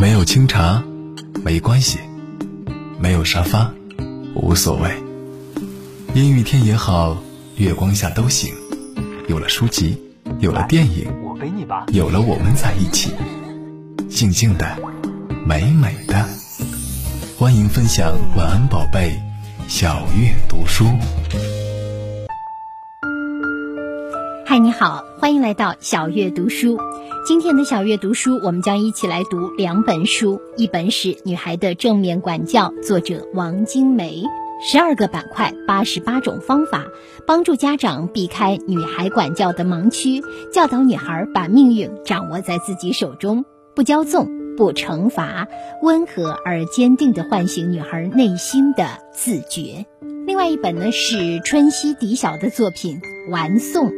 没有清茶，没关系；没有沙发，无所谓。阴雨天也好，月光下都行。有了书籍，有了电影，有了我们在一起，静静的，美美的。欢迎分享晚安宝贝，小月读书。你好，欢迎来到小月读书。今天的小月读书，我们将一起来读两本书，一本是《女孩的正面管教》，作者王晶梅，十二个板块，八十八种方法，帮助家长避开女孩管教的盲区，教导女孩把命运掌握在自己手中，不骄纵，不惩罚，温和而坚定地唤醒女孩内心的自觉。另外一本呢是春熙嫡晓的作品《玩颂》。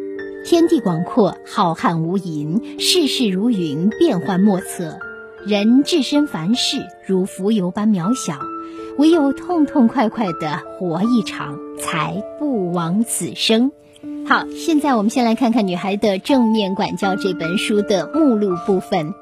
天地广阔，浩瀚无垠，世事如云，变幻莫测。人置身凡事，如浮游般渺小，唯有痛痛快快的活一场，才不枉此生。好，现在我们先来看看《女孩的正面管教》这本书的目录部分。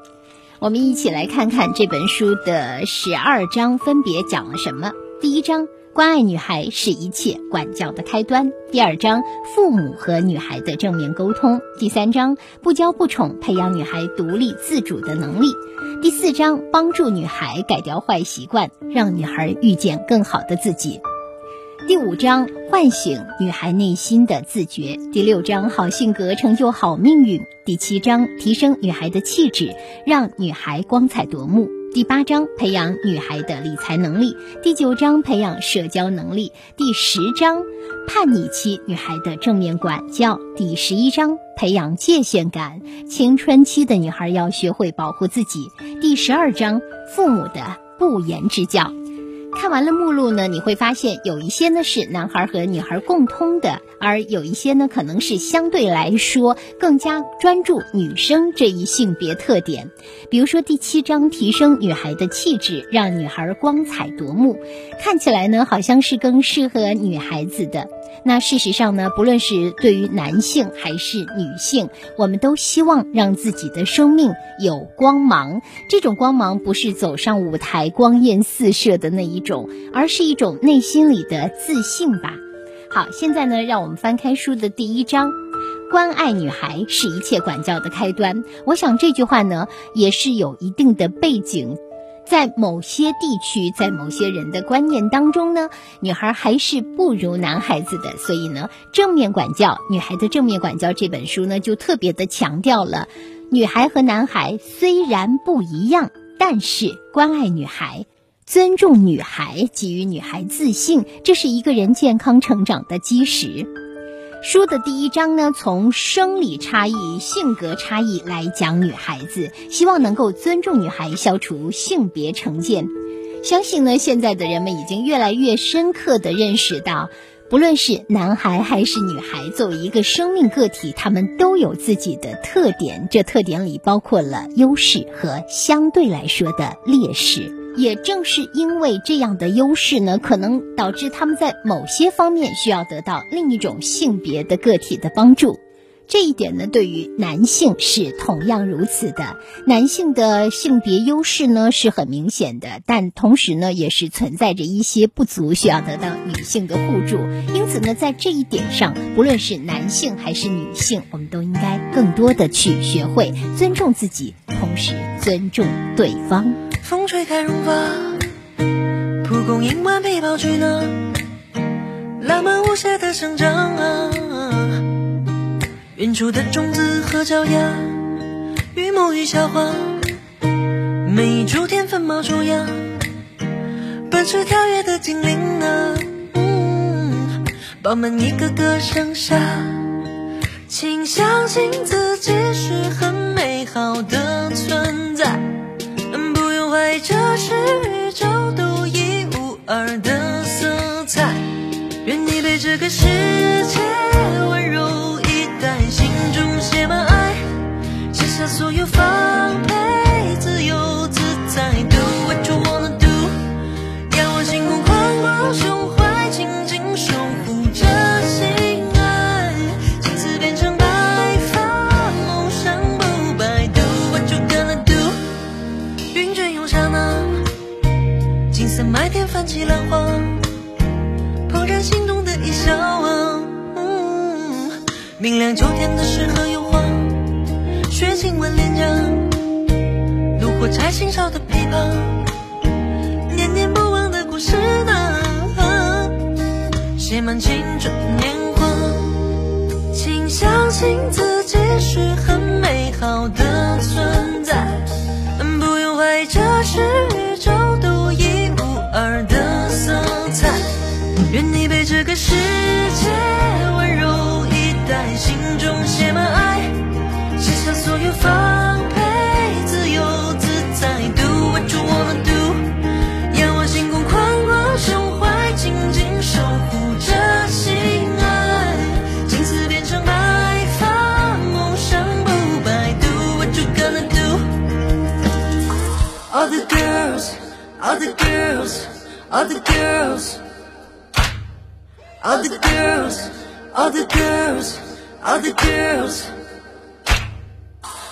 我们一起来看看这本书的十二章分别讲了什么。第一章。关爱女孩是一切管教的开端。第二章，父母和女孩的正面沟通。第三章，不骄不宠，培养女孩独立自主的能力。第四章，帮助女孩改掉坏习惯，让女孩遇见更好的自己。第五章，唤醒女孩内心的自觉。第六章，好性格成就好命运。第七章，提升女孩的气质，让女孩光彩夺目。第八章培养女孩的理财能力，第九章培养社交能力，第十章叛逆期女孩的正面管教，第十一章培养界限感，青春期的女孩要学会保护自己，第十二章父母的不言之教。看完了目录呢，你会发现有一些呢是男孩和女孩共通的，而有一些呢可能是相对来说更加专注女生这一性别特点。比如说第七章提升女孩的气质，让女孩光彩夺目，看起来呢好像是更适合女孩子的。那事实上呢，不论是对于男性还是女性，我们都希望让自己的生命有光芒。这种光芒不是走上舞台光艳四射的那一种，而是一种内心里的自信吧。好，现在呢，让我们翻开书的第一章，关爱女孩是一切管教的开端。我想这句话呢，也是有一定的背景。在某些地区，在某些人的观念当中呢，女孩还是不如男孩子的。所以呢，正面管教，女孩的正面管教这本书呢，就特别的强调了，女孩和男孩虽然不一样，但是关爱女孩，尊重女孩，给予女孩自信，这是一个人健康成长的基石。书的第一章呢，从生理差异、性格差异来讲女孩子，希望能够尊重女孩，消除性别成见。相信呢，现在的人们已经越来越深刻的认识到，不论是男孩还是女孩，作为一个生命个体，他们都有自己的特点，这特点里包括了优势和相对来说的劣势。也正是因为这样的优势呢，可能导致他们在某些方面需要得到另一种性别的个体的帮助。这一点呢，对于男性是同样如此的。男性的性别优势呢是很明显的，但同时呢也是存在着一些不足，需要得到女性的互助。因此呢，在这一点上，不论是男性还是女性，我们都应该更多的去学会尊重自己，同时尊重对方。风吹开绒发，蒲公英顽皮跑去哪？浪漫无邪的生长啊！远处的种子和脚丫，榆木与小花，每一株天分冒出芽，奔驰跳跃的精灵啊！饱满一个个盛夏，请相信自己是很美好的存在。这是宇宙独一无二的色彩，愿你被这个世界温柔以待，心中写满爱，卸下所有防备。在秋天的诗和油画，雪亲吻脸颊，炉火柴心烧的琵琶，念念不忘的故事呢，写满青春年华。请相信自己是很美好的所有放飞，自由自在，Do what you wanna do，仰望星空，宽广胸怀，紧紧守护着心爱，金丝变成白发，梦想不败，Do what you gonna do。All the girls, all the girls, all the girls. All the girls, all the girls, all the girls.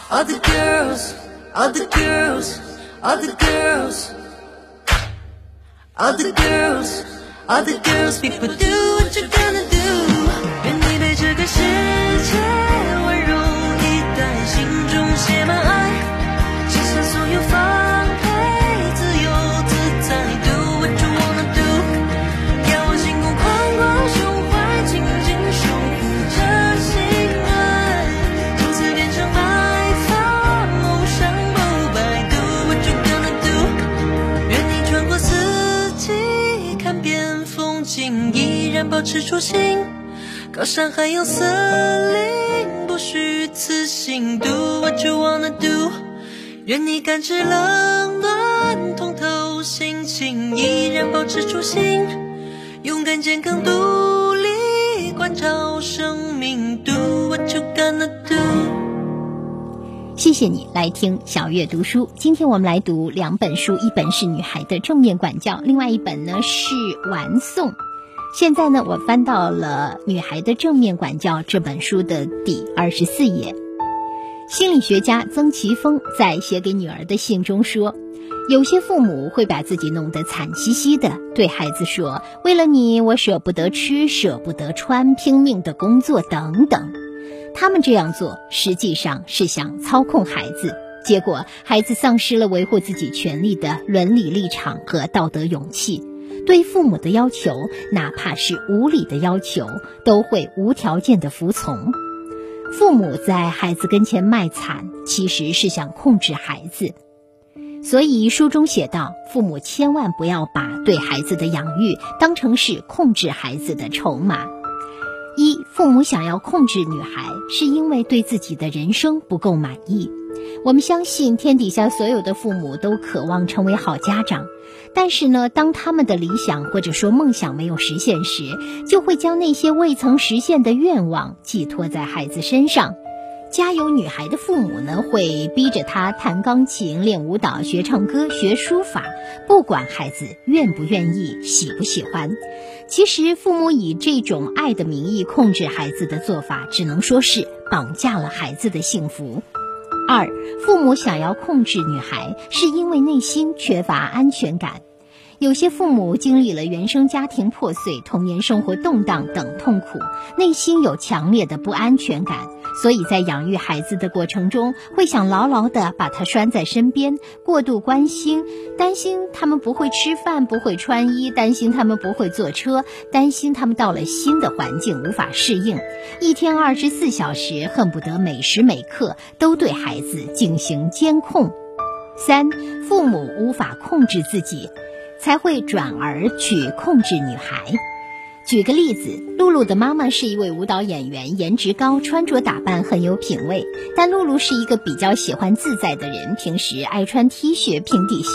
All the girls, all the girls, all the girls. All the girls, all the girls, people do what you're gonna do. 愿你被这个世依然保持初心。高山还有森林，不虚此行。Do what you wanna do。愿你感知冷暖，通透心情，依然保持初心。勇敢、健康、独立，关照生命。Do what you gonna do。谢谢你来听小月读书。今天我们来读两本书，一本是《女孩的正面管教》，另外一本呢是《玩诵》。现在呢，我翻到了《女孩的正面管教》这本书的第二十四页。心理学家曾奇峰在写给女儿的信中说，有些父母会把自己弄得惨兮兮的，对孩子说：“为了你，我舍不得吃，舍不得穿，拼命的工作等等。”他们这样做，实际上是想操控孩子，结果孩子丧失了维护自己权利的伦理立场和道德勇气，对父母的要求，哪怕是无理的要求，都会无条件的服从。父母在孩子跟前卖惨，其实是想控制孩子。所以书中写道，父母千万不要把对孩子的养育当成是控制孩子的筹码。一，父母想要控制女孩，是因为对自己的人生不够满意。我们相信天底下所有的父母都渴望成为好家长，但是呢，当他们的理想或者说梦想没有实现时，就会将那些未曾实现的愿望寄托在孩子身上。家有女孩的父母呢，会逼着她弹钢琴、练舞蹈、学唱歌、学书法，不管孩子愿不愿意、喜不喜欢。其实，父母以这种爱的名义控制孩子的做法，只能说是绑架了孩子的幸福。二，父母想要控制女孩，是因为内心缺乏安全感。有些父母经历了原生家庭破碎、童年生活动荡等痛苦，内心有强烈的不安全感，所以在养育孩子的过程中，会想牢牢地把他拴在身边，过度关心，担心他们不会吃饭、不会穿衣，担心他们不会坐车，担心他们到了新的环境无法适应，一天二十四小时恨不得每时每刻都对孩子进行监控。三，父母无法控制自己。才会转而去控制女孩。举个例子，露露的妈妈是一位舞蹈演员，颜值高，穿着打扮很有品味。但露露是一个比较喜欢自在的人，平时爱穿 T 恤、平底鞋。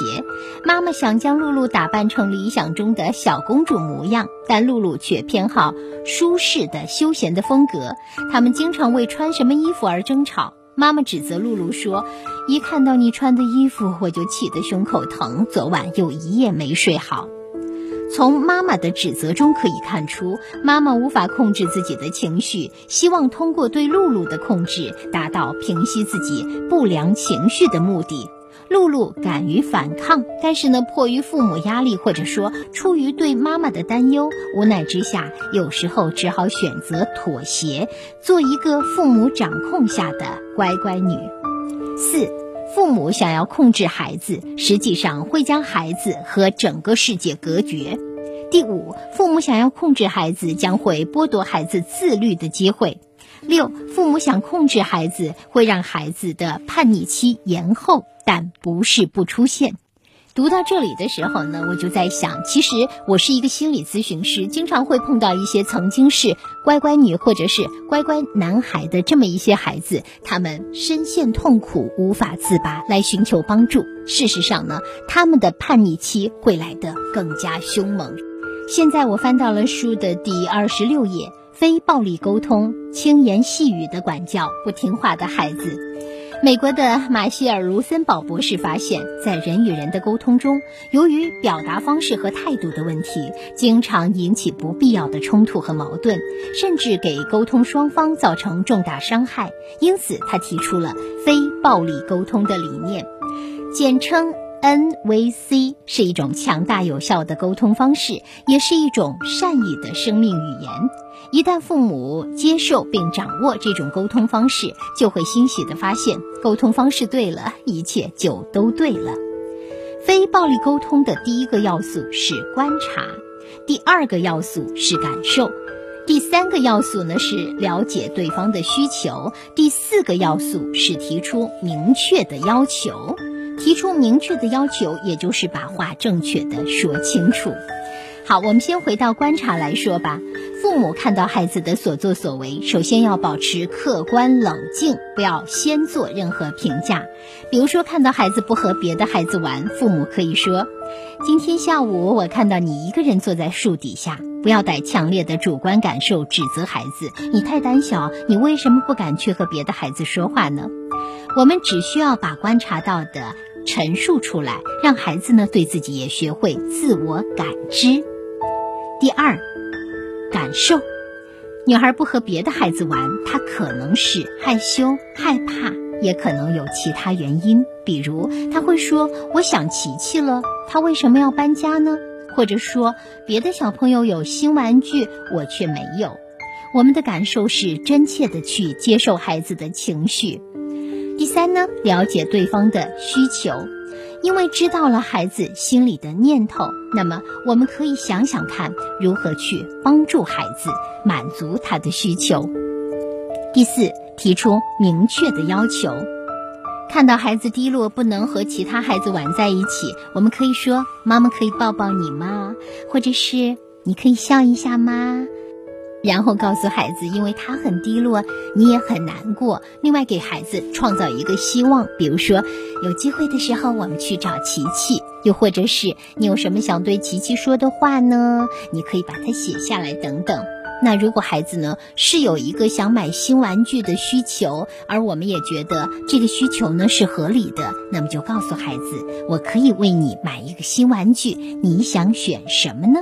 妈妈想将露露打扮成理想中的小公主模样，但露露却偏好舒适的、休闲的风格。他们经常为穿什么衣服而争吵。妈妈指责露露说：“一看到你穿的衣服，我就气得胸口疼。昨晚又一夜没睡好。”从妈妈的指责中可以看出，妈妈无法控制自己的情绪，希望通过对露露的控制，达到平息自己不良情绪的目的。露露敢于反抗，但是呢，迫于父母压力，或者说出于对妈妈的担忧，无奈之下，有时候只好选择妥协，做一个父母掌控下的乖乖女。四，父母想要控制孩子，实际上会将孩子和整个世界隔绝。第五，父母想要控制孩子，将会剥夺孩子自律的机会。六，父母想控制孩子，会让孩子的叛逆期延后，但不是不出现。读到这里的时候呢，我就在想，其实我是一个心理咨询师，经常会碰到一些曾经是乖乖女或者是乖乖男孩的这么一些孩子，他们深陷痛苦无法自拔，来寻求帮助。事实上呢，他们的叛逆期会来得更加凶猛。现在我翻到了书的第二十六页。非暴力沟通，轻言细语的管教不听话的孩子。美国的马歇尔·卢森堡博士发现，在人与人的沟通中，由于表达方式和态度的问题，经常引起不必要的冲突和矛盾，甚至给沟通双方造成重大伤害。因此，他提出了非暴力沟通的理念，简称 NVC，是一种强大有效的沟通方式，也是一种善意的生命语言。一旦父母接受并掌握这种沟通方式，就会欣喜地发现，沟通方式对了，一切就都对了。非暴力沟通的第一个要素是观察，第二个要素是感受，第三个要素呢是了解对方的需求，第四个要素是提出明确的要求。提出明确的要求，也就是把话正确的说清楚。好，我们先回到观察来说吧。父母看到孩子的所作所为，首先要保持客观冷静，不要先做任何评价。比如说，看到孩子不和别的孩子玩，父母可以说：“今天下午我看到你一个人坐在树底下。”不要带强烈的主观感受指责孩子：“你太胆小，你为什么不敢去和别的孩子说话呢？”我们只需要把观察到的陈述出来，让孩子呢对自己也学会自我感知。第二。感受，女孩不和别的孩子玩，她可能是害羞、害怕，也可能有其他原因。比如，她会说：“我想琪琪了，她为什么要搬家呢？”或者说，别的小朋友有新玩具，我却没有。我们的感受是真切的去接受孩子的情绪。第三呢，了解对方的需求。因为知道了孩子心里的念头，那么我们可以想想看，如何去帮助孩子满足他的需求。第四，提出明确的要求。看到孩子低落，不能和其他孩子玩在一起，我们可以说：“妈妈可以抱抱你吗？”或者是“你可以笑一下吗？”然后告诉孩子，因为他很低落，你也很难过。另外，给孩子创造一个希望，比如说，有机会的时候我们去找琪琪，又或者是你有什么想对琪琪说的话呢？你可以把它写下来等等。那如果孩子呢是有一个想买新玩具的需求，而我们也觉得这个需求呢是合理的，那么就告诉孩子，我可以为你买一个新玩具，你想选什么呢？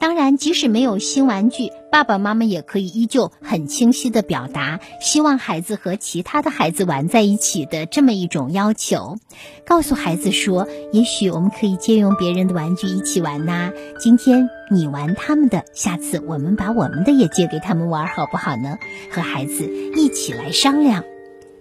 当然，即使没有新玩具，爸爸妈妈也可以依旧很清晰的表达希望孩子和其他的孩子玩在一起的这么一种要求。告诉孩子说：“也许我们可以借用别人的玩具一起玩呐。今天你玩他们的，下次我们把我们的也借给他们玩，好不好呢？”和孩子一起来商量。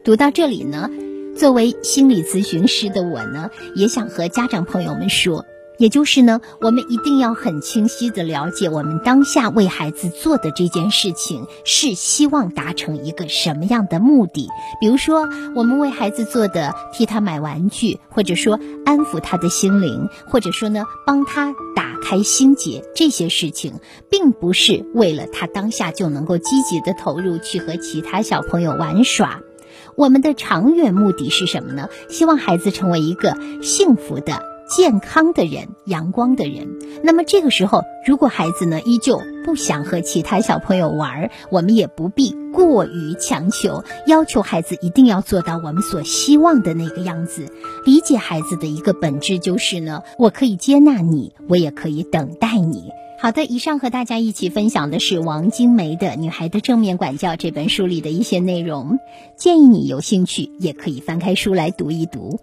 读到这里呢，作为心理咨询师的我呢，也想和家长朋友们说。也就是呢，我们一定要很清晰的了解，我们当下为孩子做的这件事情是希望达成一个什么样的目的。比如说，我们为孩子做的替他买玩具，或者说安抚他的心灵，或者说呢帮他打开心结，这些事情，并不是为了他当下就能够积极的投入去和其他小朋友玩耍。我们的长远目的是什么呢？希望孩子成为一个幸福的。健康的人，阳光的人。那么这个时候，如果孩子呢依旧不想和其他小朋友玩，我们也不必过于强求，要求孩子一定要做到我们所希望的那个样子。理解孩子的一个本质就是呢，我可以接纳你，我也可以等待你。好的，以上和大家一起分享的是王金梅的《女孩的正面管教》这本书里的一些内容，建议你有兴趣也可以翻开书来读一读。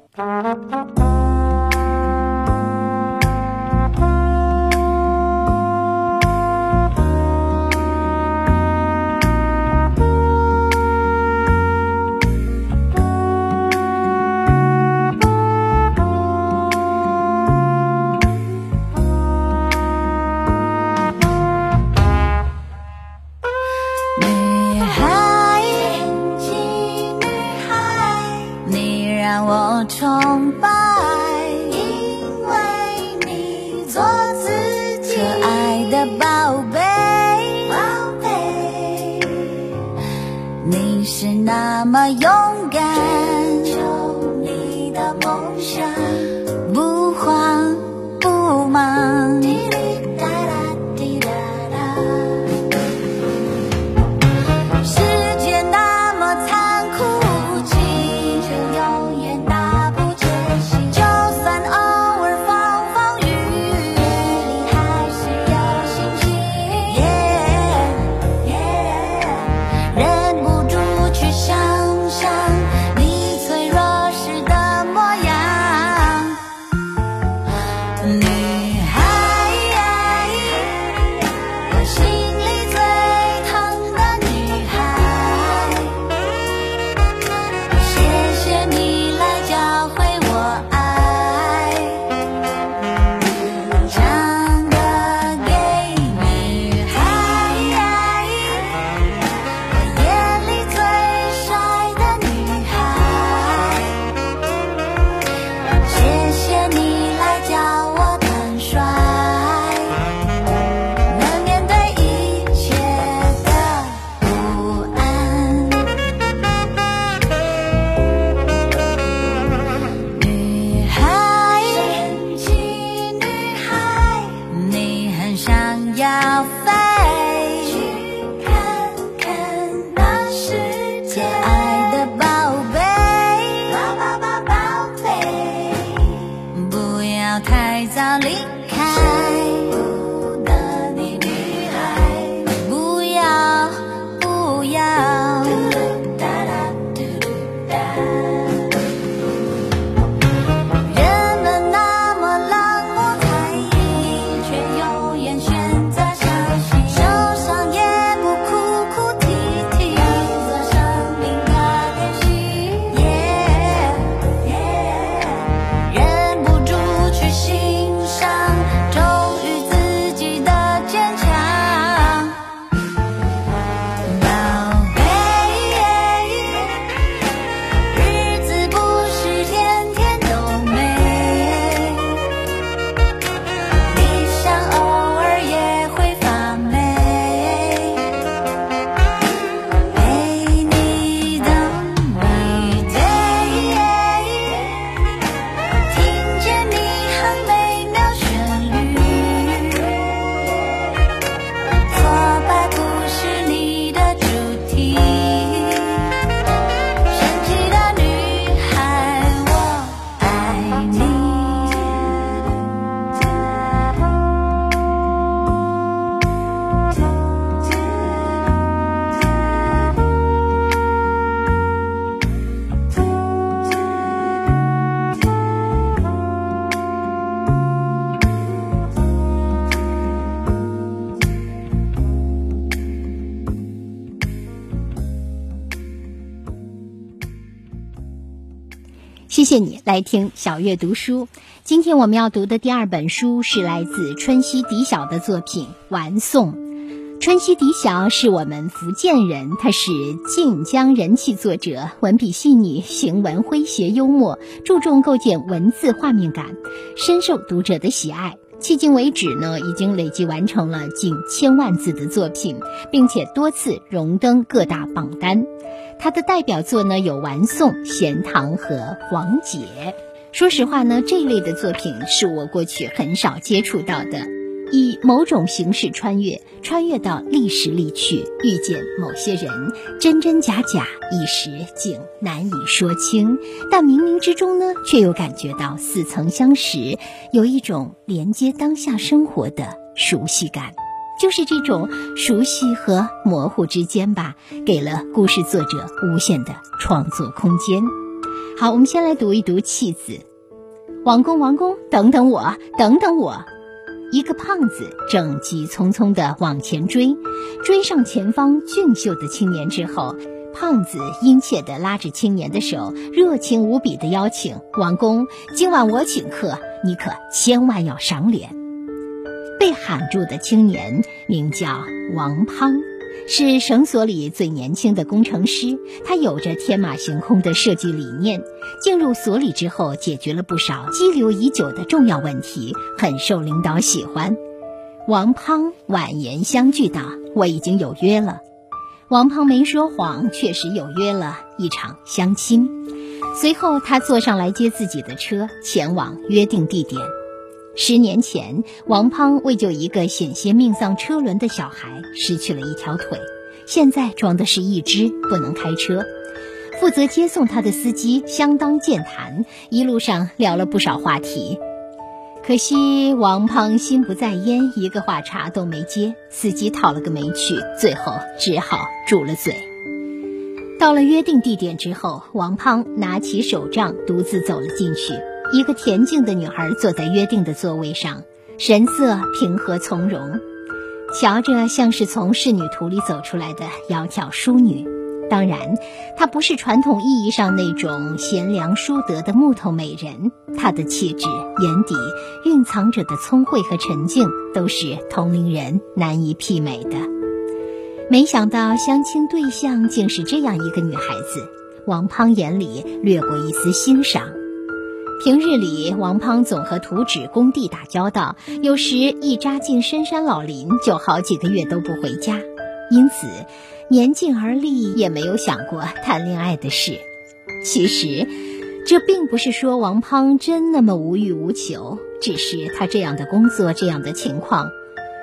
那么勇敢，追求你的梦想，不慌不忙。你来听小月读书。今天我们要读的第二本书是来自春熙嫡晓的作品《玩颂》。春熙嫡晓是我们福建人，他是晋江人气作者，文笔细腻，行文诙谐幽默，注重构建文字画面感，深受读者的喜爱。迄今为止呢，已经累计完成了近千万字的作品，并且多次荣登各大榜单。他的代表作呢有《玩颂》《闲堂》和《黄解》。说实话呢，这类的作品是我过去很少接触到的，以某种形式穿越，穿越到历史里去，遇见某些人，真真假假，一时竟难以说清。但冥冥之中呢，却又感觉到似曾相识，有一种连接当下生活的熟悉感。就是这种熟悉和模糊之间吧，给了故事作者无限的创作空间。好，我们先来读一读弃子。王公，王公，等等我，等等我。一个胖子正急匆匆地往前追，追上前方俊秀的青年之后，胖子殷切地拉着青年的手，热情无比地邀请王公：“今晚我请客，你可千万要赏脸。”被喊住的青年名叫王胖，是绳索里最年轻的工程师。他有着天马行空的设计理念，进入所里之后，解决了不少积留已久的重要问题，很受领导喜欢。王胖婉言相拒道：“我已经有约了。”王胖没说谎，确实有约了一场相亲。随后，他坐上来接自己的车，前往约定地点。十年前，王胖为救一个险些命丧车轮的小孩，失去了一条腿，现在装的是一只，不能开车。负责接送他的司机相当健谈，一路上聊了不少话题。可惜王胖心不在焉，一个话茬都没接，司机讨了个没趣，最后只好住了嘴。到了约定地点之后，王胖拿起手杖，独自走了进去。一个恬静的女孩坐在约定的座位上，神色平和从容，瞧着像是从仕女图里走出来的窈窕淑女。当然，她不是传统意义上那种贤良淑德的木头美人，她的气质、眼底蕴藏着的聪慧和沉静，都是同龄人难以媲美的。没想到相亲对象竟是这样一个女孩子，王胖眼里掠过一丝欣赏。平日里，王胖总和图纸工地打交道，有时一扎进深山老林，就好几个月都不回家。因此，年近而立，也没有想过谈恋爱的事。其实，这并不是说王胖真那么无欲无求，只是他这样的工作、这样的情况，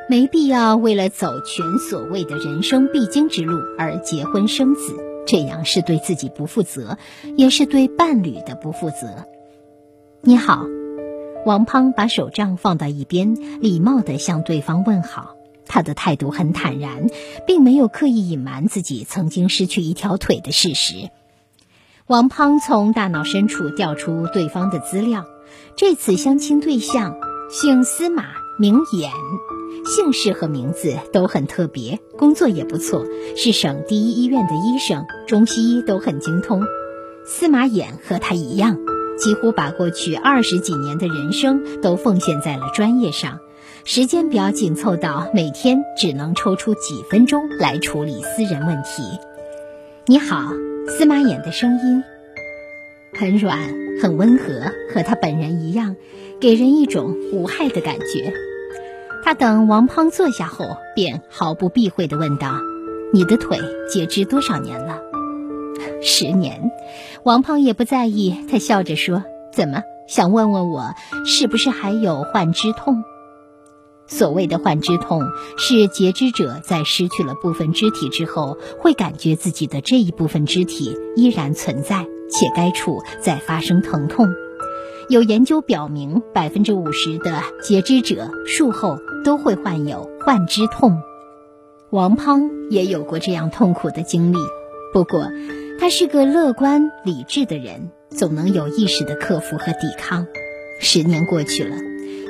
没必要为了走全所谓的人生必经之路而结婚生子。这样是对自己不负责，也是对伴侣的不负责。你好，王胖把手杖放到一边，礼貌地向对方问好。他的态度很坦然，并没有刻意隐瞒自己曾经失去一条腿的事实。王胖从大脑深处调出对方的资料，这次相亲对象姓司马，名衍，姓氏和名字都很特别，工作也不错，是省第一医院的医生，中西医都很精通。司马衍和他一样。几乎把过去二十几年的人生都奉献在了专业上，时间表紧凑到每天只能抽出几分钟来处理私人问题。你好，司马衍的声音很软，很温和，和他本人一样，给人一种无害的感觉。他等王胖坐下后，便毫不避讳地问道：“你的腿截肢多少年了？”十年，王胖也不在意。他笑着说：“怎么想问问我，是不是还有幻肢痛？所谓的幻肢痛，是截肢者在失去了部分肢体之后，会感觉自己的这一部分肢体依然存在，且该处在发生疼痛。有研究表明，百分之五十的截肢者术后都会患有幻肢痛。王胖也有过这样痛苦的经历，不过。”他是个乐观理智的人，总能有意识的克服和抵抗。十年过去了，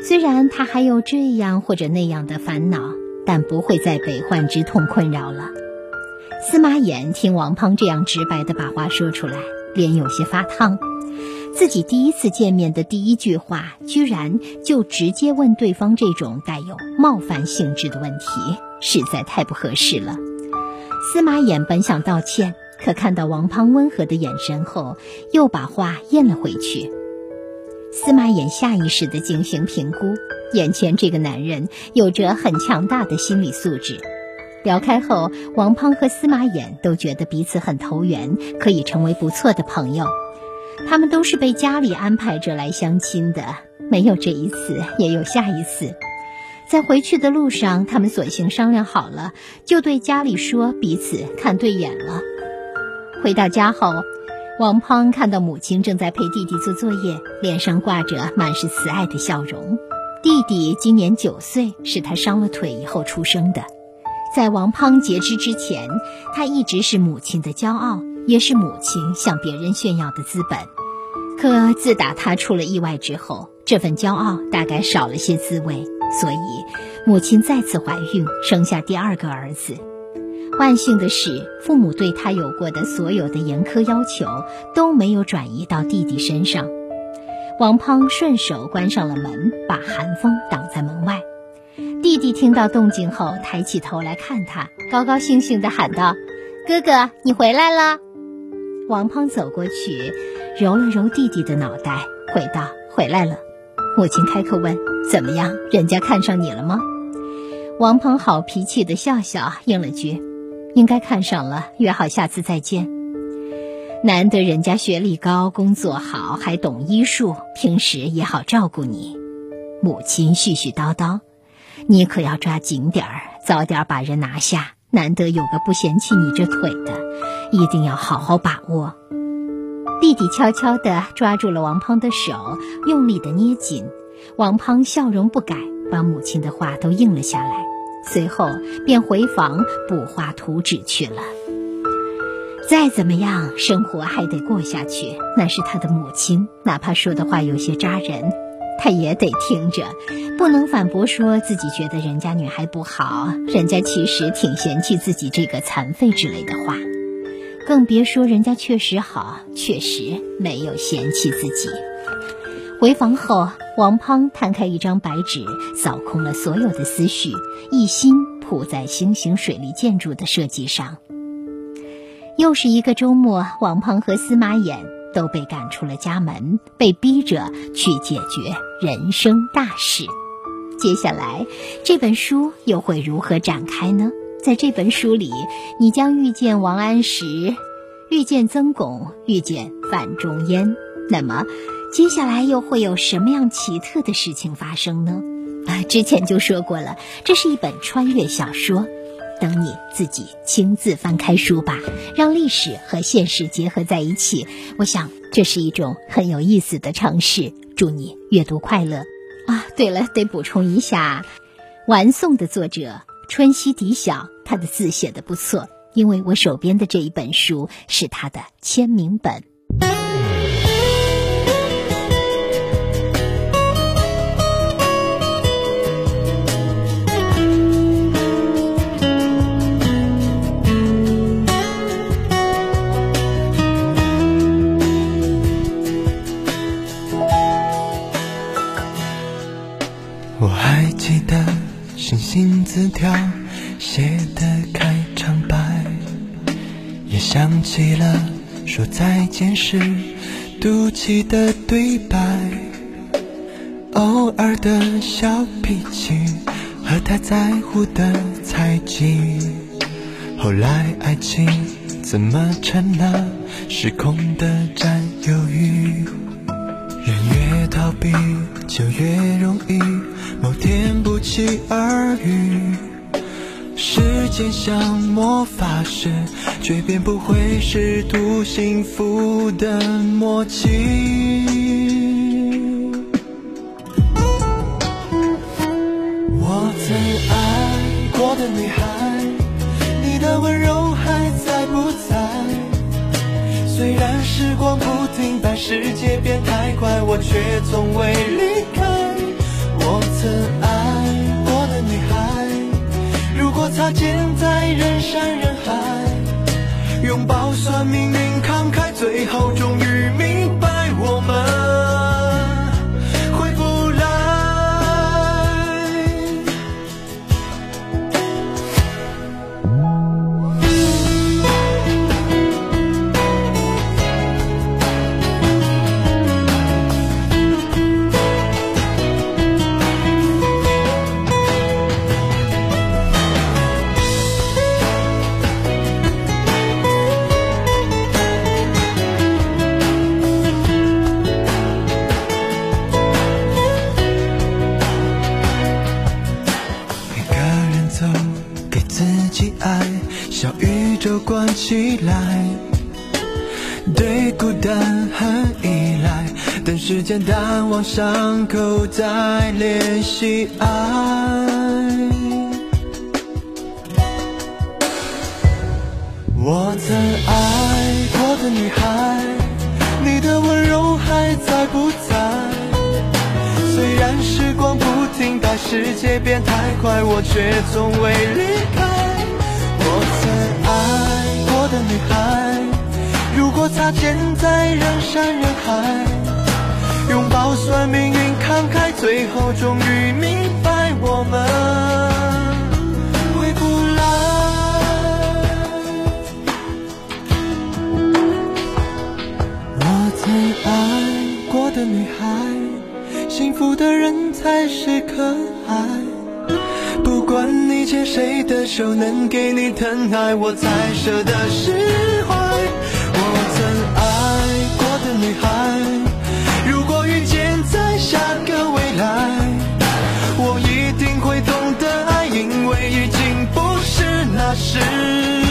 虽然他还有这样或者那样的烦恼，但不会再被患之痛困扰了。司马衍听王胖这样直白的把话说出来，脸有些发烫。自己第一次见面的第一句话，居然就直接问对方这种带有冒犯性质的问题，实在太不合适了。司马衍本想道歉。可看到王胖温和的眼神后，又把话咽了回去。司马衍下意识的进行评估，眼前这个男人有着很强大的心理素质。聊开后，王胖和司马衍都觉得彼此很投缘，可以成为不错的朋友。他们都是被家里安排着来相亲的，没有这一次，也有下一次。在回去的路上，他们索性商量好了，就对家里说彼此看对眼了。回到家后，王胖看到母亲正在陪弟弟做作业，脸上挂着满是慈爱的笑容。弟弟今年九岁，是他伤了腿以后出生的。在王胖截肢之前，他一直是母亲的骄傲，也是母亲向别人炫耀的资本。可自打他出了意外之后，这份骄傲大概少了些滋味，所以母亲再次怀孕，生下第二个儿子。万幸的是，父母对他有过的所有的严苛要求都没有转移到弟弟身上。王胖顺手关上了门，把寒风挡在门外。弟弟听到动静后，抬起头来看他，高高兴兴地喊道：“哥哥，你回来了。”王胖走过去，揉了揉弟弟的脑袋，回道：“回来了。”母亲开口问：“怎么样？人家看上你了吗？”王胖好脾气地笑笑，应了句：“应该看上了，约好下次再见。”难得人家学历高，工作好，还懂医术，平时也好照顾你。母亲絮絮叨叨：“你可要抓紧点儿，早点把人拿下。难得有个不嫌弃你这腿的，一定要好好把握。”弟弟悄悄地抓住了王胖的手，用力地捏紧。王胖笑容不改，把母亲的话都应了下来，随后便回房补画图纸去了。再怎么样，生活还得过下去。那是他的母亲，哪怕说的话有些扎人，他也得听着，不能反驳说自己觉得人家女孩不好，人家其实挺嫌弃自己这个残废之类的话，更别说人家确实好，确实没有嫌弃自己。回房后，王胖摊开一张白纸，扫空了所有的思绪，一心扑在新型水利建筑的设计上。又是一个周末，王胖和司马衍都被赶出了家门，被逼着去解决人生大事。接下来，这本书又会如何展开呢？在这本书里，你将遇见王安石，遇见曾巩，遇见范仲淹。那么，接下来又会有什么样奇特的事情发生呢？啊，之前就说过了，这是一本穿越小说。等你自己亲自翻开书吧，让历史和现实结合在一起。我想这是一种很有意思的尝试。祝你阅读快乐啊！对了，得补充一下，完送的作者春熙底晓，他的字写的不错，因为我手边的这一本书是他的签名本。信字条写的开场白，也想起了说再见时赌气的对白。偶尔的小脾气和太在乎的猜忌，后来爱情怎么成了失控的占有欲？人越逃避就越容易。某天不期而遇，时间像魔法师，却变不回试图幸福的默契。我曾爱过的女孩，时光不停摆，世界变太快，我却从未离开。我曾爱过的女孩，如果擦肩在人山人海，拥抱算命运慷慨，最后终于时间淡忘伤口，再练习爱。我曾爱过的女孩，你的温柔还在不在？虽然时光不停但，世界变太快，我却从未离开。我曾爱过的女孩，如果擦肩在人山人海，就算命运慷慨最后终于明白我们回不来我曾爱过的女孩幸福的人才是可爱不管你牵谁的手能给你疼爱我才舍得释怀我曾爱过的女孩那个未来我一定会懂得爱因为已经不是那时。